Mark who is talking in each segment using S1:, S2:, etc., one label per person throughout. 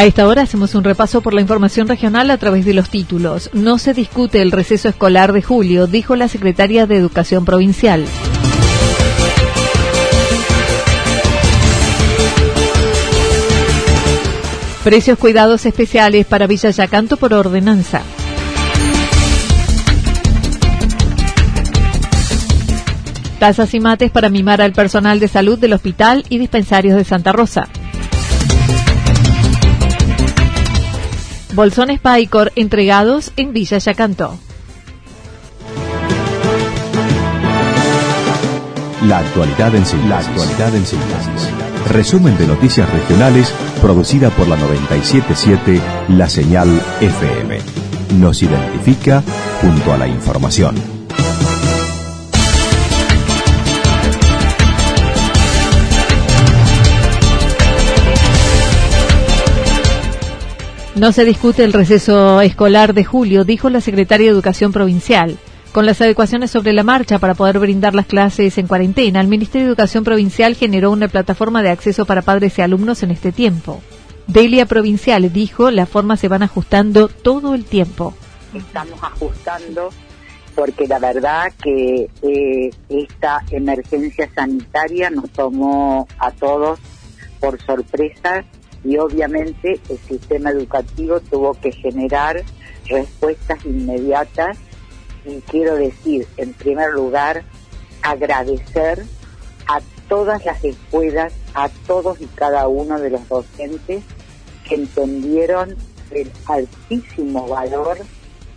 S1: A esta hora hacemos un repaso por la información regional a través de los títulos. No se discute el receso escolar de julio, dijo la secretaria de Educación Provincial. Precios cuidados especiales para Villa Yacanto por ordenanza. Tasas y mates para mimar al personal de salud del hospital y dispensarios de Santa Rosa. Bolsones Paicor entregados en Villa Yacanto.
S2: La actualidad en síntesis. La actualidad en síntesis. Resumen de noticias regionales producida por la 977 La Señal FM. Nos identifica junto a la información.
S1: No se discute el receso escolar de julio, dijo la secretaria de Educación Provincial. Con las adecuaciones sobre la marcha para poder brindar las clases en cuarentena, el Ministerio de Educación Provincial generó una plataforma de acceso para padres y alumnos en este tiempo. Delia Provincial dijo, las formas se van ajustando todo el tiempo.
S3: Estamos ajustando porque la verdad que eh, esta emergencia sanitaria nos tomó a todos por sorpresa y obviamente el sistema educativo tuvo que generar respuestas inmediatas y quiero decir, en primer lugar, agradecer a todas las escuelas, a todos y cada uno de los docentes que entendieron el altísimo valor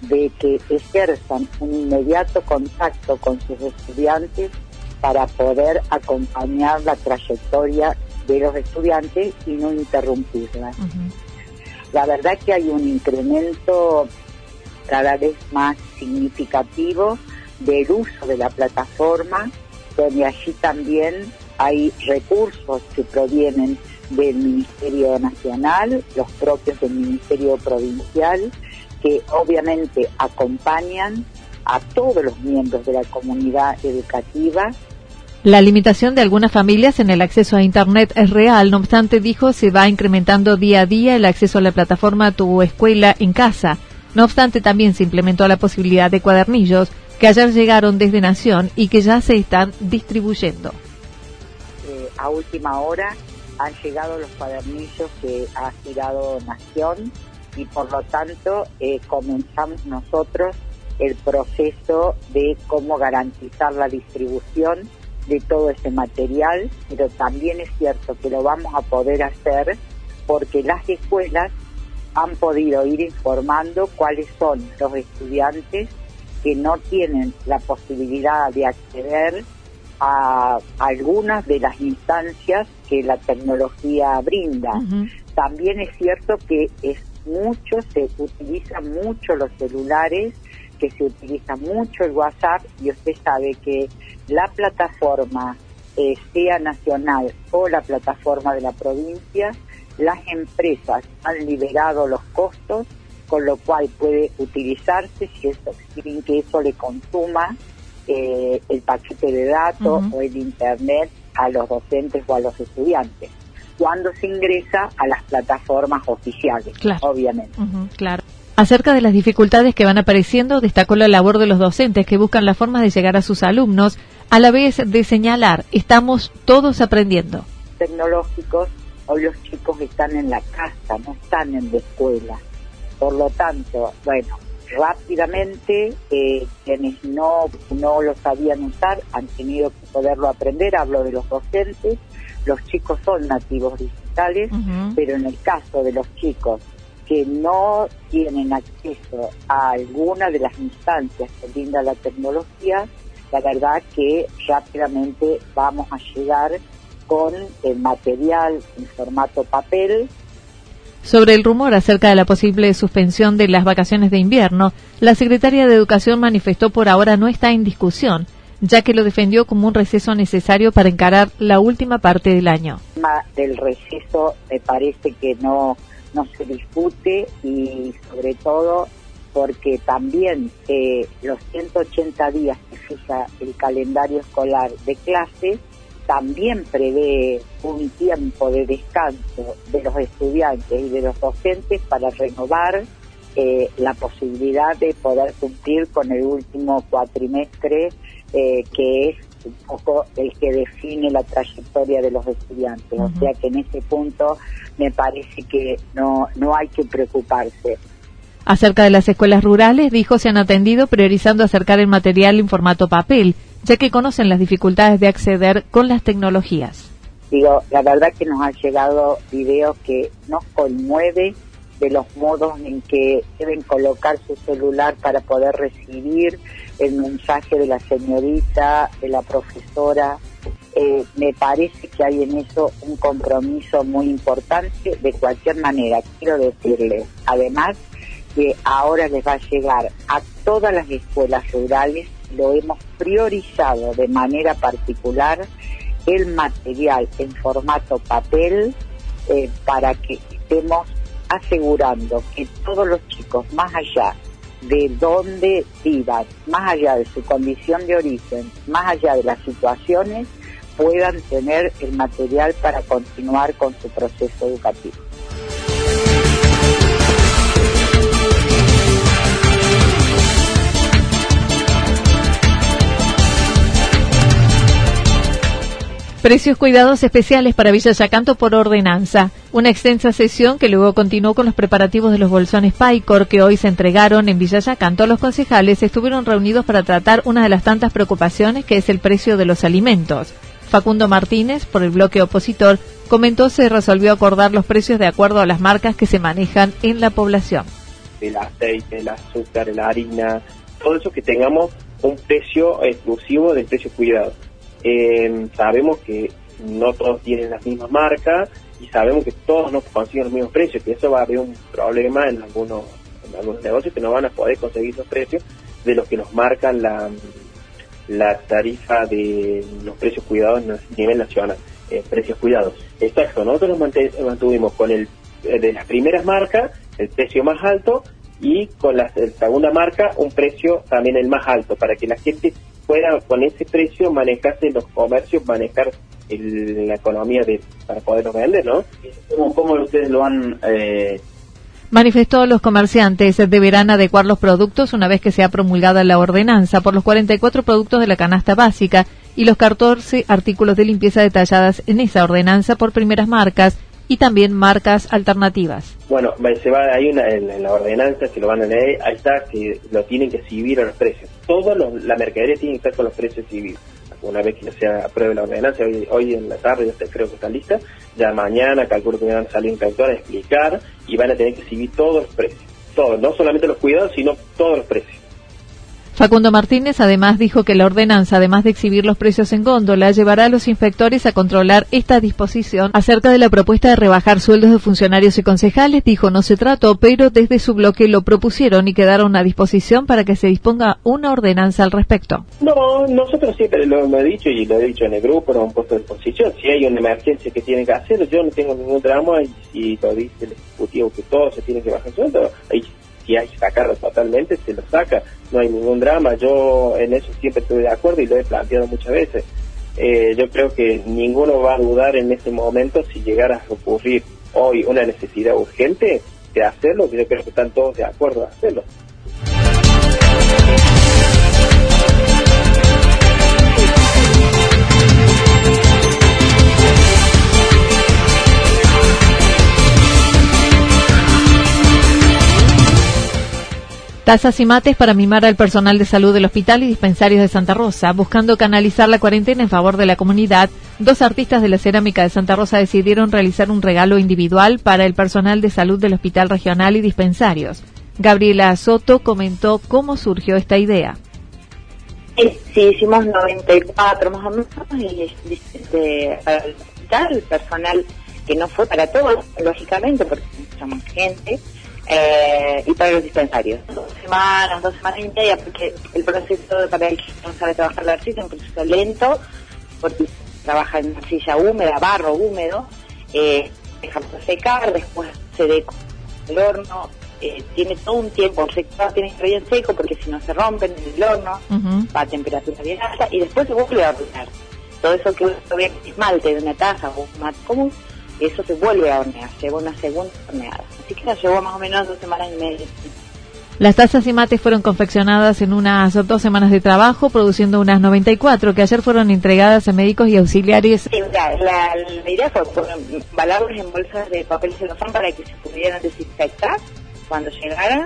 S3: de que ejerzan un inmediato contacto con sus estudiantes para poder acompañar la trayectoria de los estudiantes y no interrumpirla. La verdad que hay un incremento cada vez más significativo del uso de la plataforma, donde allí también hay recursos que provienen del Ministerio Nacional, los propios del Ministerio Provincial, que obviamente acompañan a todos los miembros de la comunidad educativa.
S1: La limitación de algunas familias en el acceso a Internet es real, no obstante, dijo, se va incrementando día a día el acceso a la plataforma Tu Escuela en Casa. No obstante, también se implementó la posibilidad de cuadernillos que ayer llegaron desde Nación y que ya se están distribuyendo.
S3: Eh, a última hora han llegado los cuadernillos que ha girado Nación y por lo tanto eh, comenzamos nosotros el proceso de cómo garantizar la distribución de todo ese material, pero también es cierto que lo vamos a poder hacer porque las escuelas han podido ir informando cuáles son los estudiantes que no tienen la posibilidad de acceder a algunas de las instancias que la tecnología brinda. También es cierto que es mucho, se utilizan mucho los celulares, que se utiliza mucho el WhatsApp y usted sabe que la plataforma, eh, sea nacional o la plataforma de la provincia, las empresas han liberado los costos, con lo cual puede utilizarse si eso, sin que eso le consuma eh, el paquete de datos o el Internet a los docentes o a los estudiantes, cuando se ingresa a las plataformas oficiales, obviamente.
S1: claro. Acerca de las dificultades que van apareciendo, destacó la labor de los docentes que buscan la forma de llegar a sus alumnos, a la vez de señalar, estamos todos aprendiendo.
S3: Tecnológicos, o los chicos están en la casa, no están en la escuela. Por lo tanto, bueno, rápidamente eh, quienes no, no lo sabían usar han tenido que poderlo aprender, hablo de los docentes, los chicos son nativos digitales, pero en el caso de los chicos que no tienen acceso a alguna de las instancias que brinda la tecnología, la verdad que rápidamente vamos a llegar con el material en formato papel
S1: sobre el rumor acerca de la posible suspensión de las vacaciones de invierno, la secretaria de Educación manifestó por ahora no está en discusión, ya que lo defendió como un receso necesario para encarar la última parte del año.
S3: Del receso me parece que no, no se discute y sobre todo porque también eh, los 180 días que fija el calendario escolar de clases también prevé un tiempo de descanso de los estudiantes y de los docentes para renovar eh, la posibilidad de poder cumplir con el último cuatrimestre eh, que es un poco el que define la trayectoria de los estudiantes. O sea que en ese punto me parece que no, no hay que preocuparse.
S1: Acerca de las escuelas rurales, dijo, se han atendido priorizando acercar el material en formato papel ya que conocen las dificultades de acceder con las tecnologías.
S3: Digo, la verdad que nos han llegado videos que nos conmueve de los modos en que deben colocar su celular para poder recibir el mensaje de la señorita, de la profesora. Eh, me parece que hay en eso un compromiso muy importante. De cualquier manera, quiero decirles, además, que ahora les va a llegar a todas las escuelas rurales lo hemos priorizado de manera particular el material en formato papel eh, para que estemos asegurando que todos los chicos, más allá de dónde vivan, más allá de su condición de origen, más allá de las situaciones, puedan tener el material para continuar con su proceso educativo.
S1: Precios cuidados especiales para Villa Yacanto por ordenanza. Una extensa sesión que luego continuó con los preparativos de los bolsones PAICOR que hoy se entregaron en Villa Yacanto. Los concejales estuvieron reunidos para tratar una de las tantas preocupaciones que es el precio de los alimentos. Facundo Martínez, por el bloque opositor, comentó se resolvió acordar los precios de acuerdo a las marcas que se manejan en la población.
S4: El aceite, el azúcar, la harina, todo eso que tengamos un precio exclusivo del precio cuidado eh, sabemos que no todos tienen las mismas marcas y sabemos que todos no consiguen los mismos precios, que eso va a haber un problema en algunos, negocios que no van a poder conseguir los precios de los que nos marcan la, tarifa de los precios cuidados a nivel nacional, eh, precios cuidados. Exacto, nosotros nos mantuvimos con el eh, de las primeras marcas, el precio más alto, y con la segunda marca un precio también el más alto, para que la gente pueda con ese precio manejarse los comercios, manejar la economía de para poderlos vender, ¿no? ¿Cómo, ustedes lo han... Eh...
S1: Manifestó los comerciantes deberán adecuar los productos una vez que sea promulgada la ordenanza por los 44 productos de la canasta básica y los 14 artículos de limpieza detalladas en esa ordenanza por primeras marcas y también marcas alternativas.
S4: Bueno, se va, hay una en, la ordenanza que lo van a leer, ahí está que lo tienen que exhibir a los precios. Toda la mercadería tiene que estar con los precios exhibidos. Una vez que se apruebe la ordenanza, hoy, en la tarde ya creo que está lista, ya mañana calculo que van a salir un a explicar y van a tener que exhibir todos los precios. Todos, no solamente los cuidados, sino todos los precios.
S1: Facundo Martínez además dijo que la ordenanza, además de exhibir los precios en góndola, llevará a los inspectores a controlar esta disposición acerca de la propuesta de rebajar sueldos de funcionarios y concejales. Dijo no se trató, pero desde su bloque lo propusieron y quedaron a disposición para que se disponga una ordenanza al respecto.
S4: No, nosotros siempre lo hemos dicho y lo he dicho en el grupo, lo hemos puesto a disposición. Si hay una emergencia que tiene que hacer, yo no tengo ningún drama y si lo dice el Ejecutivo que todo se tiene que bajar sueldo, ahí si hay que sacarlo totalmente, se lo saca, no hay ningún drama, yo en eso siempre estoy de acuerdo y lo he planteado muchas veces. Eh, yo creo que ninguno va a dudar en este momento si llegara a ocurrir hoy una necesidad urgente, de hacerlo, yo creo que están todos de acuerdo de hacerlo.
S1: Tazas y mates para mimar al personal de salud del hospital y dispensarios de Santa Rosa. Buscando canalizar la cuarentena en favor de la comunidad, dos artistas de la cerámica de Santa Rosa decidieron realizar un regalo individual para el personal de salud del hospital regional y dispensarios. Gabriela Soto comentó cómo surgió esta idea.
S5: Sí, hicimos 94 más o menos y este, para el hospital, personal que no fue para todos, lógicamente, porque somos gente, eh, y para los dispensarios. Dos semanas, dos semanas y media, porque el proceso para el que no sabe trabajar la arcilla es un proceso lento, porque trabaja en arcilla húmeda, barro húmedo, eh, dejamos secar, después se deca el horno, eh, tiene todo un tiempo, se tiene que estar bien seco porque si no se rompen en el horno, va a temperatura bien alta y después se vuelve a hornear. Todo eso que uno ve esmalte de una taza o un mat común, eso se vuelve a hornear, lleva una segunda horneada. Así que nos llevó más o menos dos semanas y media.
S1: Las tazas y mates fueron confeccionadas en unas dos semanas de trabajo, produciendo unas 94 que ayer fueron entregadas a médicos y auxiliares.
S5: Sí, la, la, idea fue balarlos en bolsas de papel celofán para que se pudieran desinfectar cuando llegaran.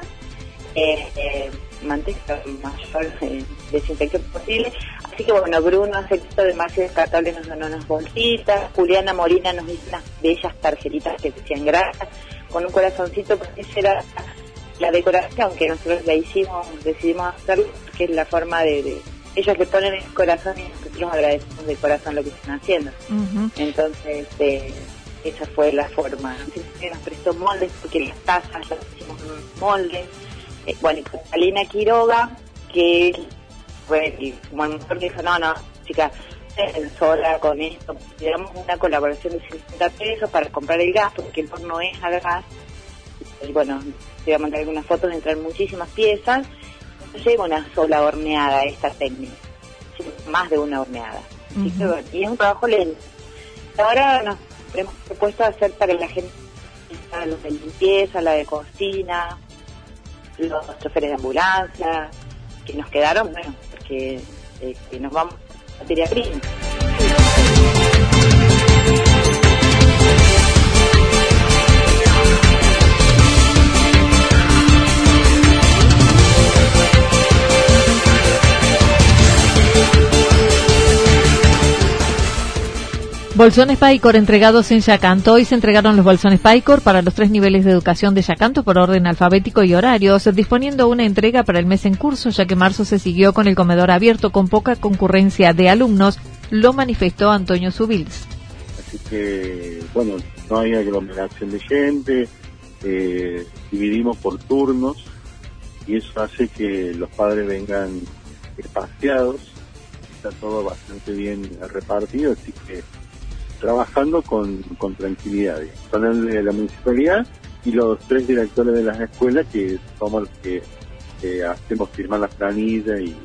S5: Eh, eh, manteca mayor eh, desinfección posible. Así que bueno, Bruno hace esto de más descartable nos donó unas bolsitas, Juliana Molina nos hizo unas bellas tarjetitas que decían gracias, con un corazoncito, porque esa era la decoración que nosotros la hicimos, decidimos hacer, que es la forma de, ellos le ponen el corazón y nosotros agradecemos de corazón lo que están haciendo. Entonces, eh, esa fue la forma. Nos prestó moldes, porque las tazas las hicimos moldes eh, bueno, y Catalina Quiroga, que fue como el motor que dijo, no, no, chica, sola con esto, damos una colaboración de 50 pesos para comprar el gas, porque el horno es a gas, y bueno, te voy a mandar algunas fotos, entrar muchísimas piezas, no lleva una sola horneada esta técnica, más de una horneada. y es un trabajo lento. Ahora nos hemos propuesto hacer para la gente la de limpieza, la de cocina, los choferes de ambulancia, que nos quedaron, bueno, eh, que nos vamos a materia prima.
S1: Bolsones Paicor entregados en Yacanto. Hoy se entregaron los bolsones Paicor para los tres niveles de educación de Yacanto por orden alfabético y horarios, disponiendo una entrega para el mes en curso, ya que marzo se siguió con el comedor abierto con poca concurrencia de alumnos, lo manifestó Antonio Subils.
S6: Así que, bueno, no hay aglomeración de gente, eh, dividimos por turnos y eso hace que los padres vengan espaciados, está todo bastante bien repartido, así que trabajando con, con tranquilidad. Son el de la municipalidad y los tres directores de las escuelas que somos los que hacemos firmar la planilla y,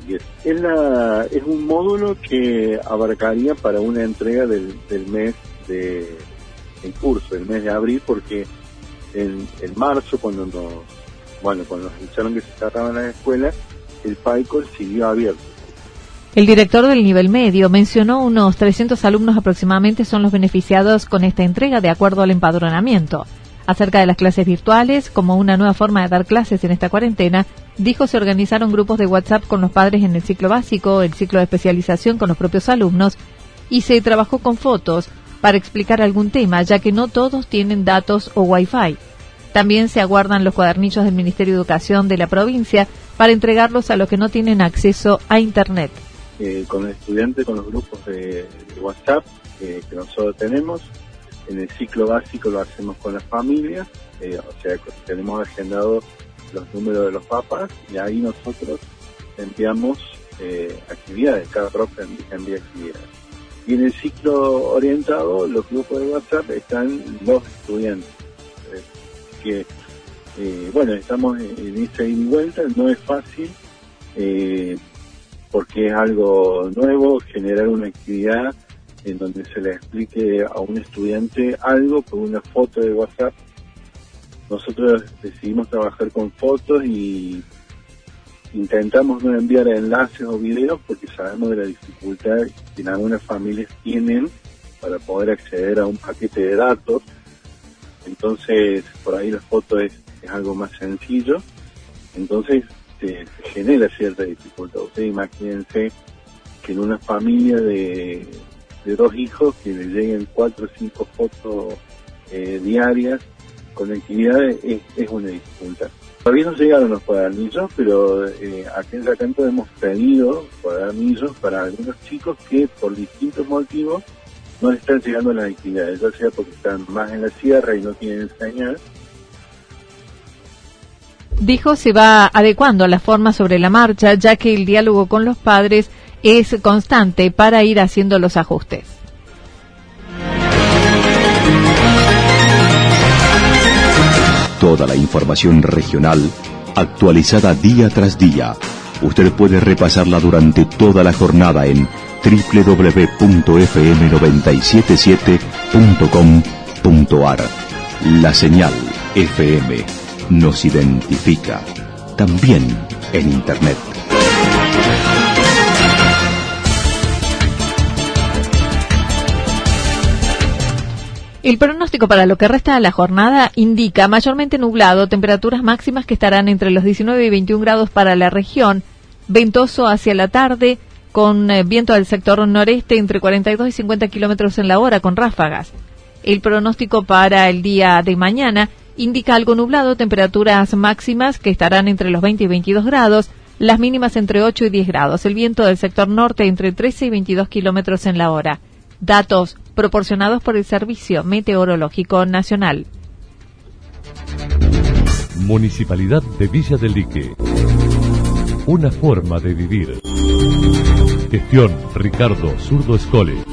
S6: es. la, es un módulo que abarcaría para una entrega del, mes de en curso, el mes de abril, porque en, en marzo cuando nos, bueno, cuando nos dijeron que se cerraban las escuelas, el PAICOL siguió abierto
S1: el director del nivel medio mencionó unos 300 alumnos aproximadamente son los beneficiados con esta entrega de acuerdo al empadronamiento. Acerca de las clases virtuales, como una nueva forma de dar clases en esta cuarentena, dijo se organizaron grupos de WhatsApp con los padres en el ciclo básico, el ciclo de especialización con los propios alumnos y se trabajó con fotos para explicar algún tema, ya que no todos tienen datos o Wi-Fi. También se aguardan los cuadernillos del Ministerio de Educación de la provincia para entregarlos a los que no tienen acceso a Internet.
S6: Eh, con el estudiante, con los grupos de, WhatsApp que nosotros tenemos. En el ciclo básico lo hacemos con las familias, eh, o sea, tenemos agendado los números de los papas y ahí nosotros enviamos eh, actividades, cada profe envía actividades. Y en el ciclo orientado, los grupos de WhatsApp están los estudiantes. que, bueno, estamos en esta ida y vuelta, no es fácil. Porque es algo nuevo generar una actividad en donde se le explique a un estudiante algo por una foto de WhatsApp nosotros decidimos trabajar con fotos y intentamos no enviar enlaces o videos porque sabemos de la dificultad que algunas familias tienen para poder acceder a un paquete de datos. Entonces, por ahí la foto es, algo más sencillo. Entonces, se, genera cierta dificultad. Ustedes imagínense que en una familia de, dos hijos que le lleguen cuatro o cinco fotos eh, diarias con actividades es una dificultad. Todavía no llegaron los cuadernillos, pero eh, aquí en Yacanto hemos pedido cuadernillos para algunos chicos que por distintos motivos no están llegando a las actividades, ya sea porque están más en la sierra y no tienen señal.
S1: Dijo se va adecuando a la forma sobre la marcha, ya que el diálogo con los padres es constante para ir haciendo los ajustes.
S2: Toda la información regional actualizada día tras día. Usted puede repasarla durante toda la jornada en www.fm977.com.ar. La señal FM nos identifica también en Internet.
S1: El pronóstico para lo que resta de la jornada indica mayormente nublado, temperaturas máximas que estarán entre los 19 y 21 grados para la región, ventoso hacia la tarde, con eh, viento del sector noreste entre 42 y 50 kilómetros en la hora, con ráfagas. El pronóstico para el día de mañana indica algo nublado, temperaturas máximas que estarán entre los 20 y 22 grados, las mínimas entre 8 y 10 grados, el viento del sector norte entre 13 y 22 kilómetros en la hora. Datos proporcionados por el Servicio Meteorológico Nacional.
S7: Municipalidad de Villa del Lique. Una forma de vivir. Gestión Ricardo Zurdo Escole.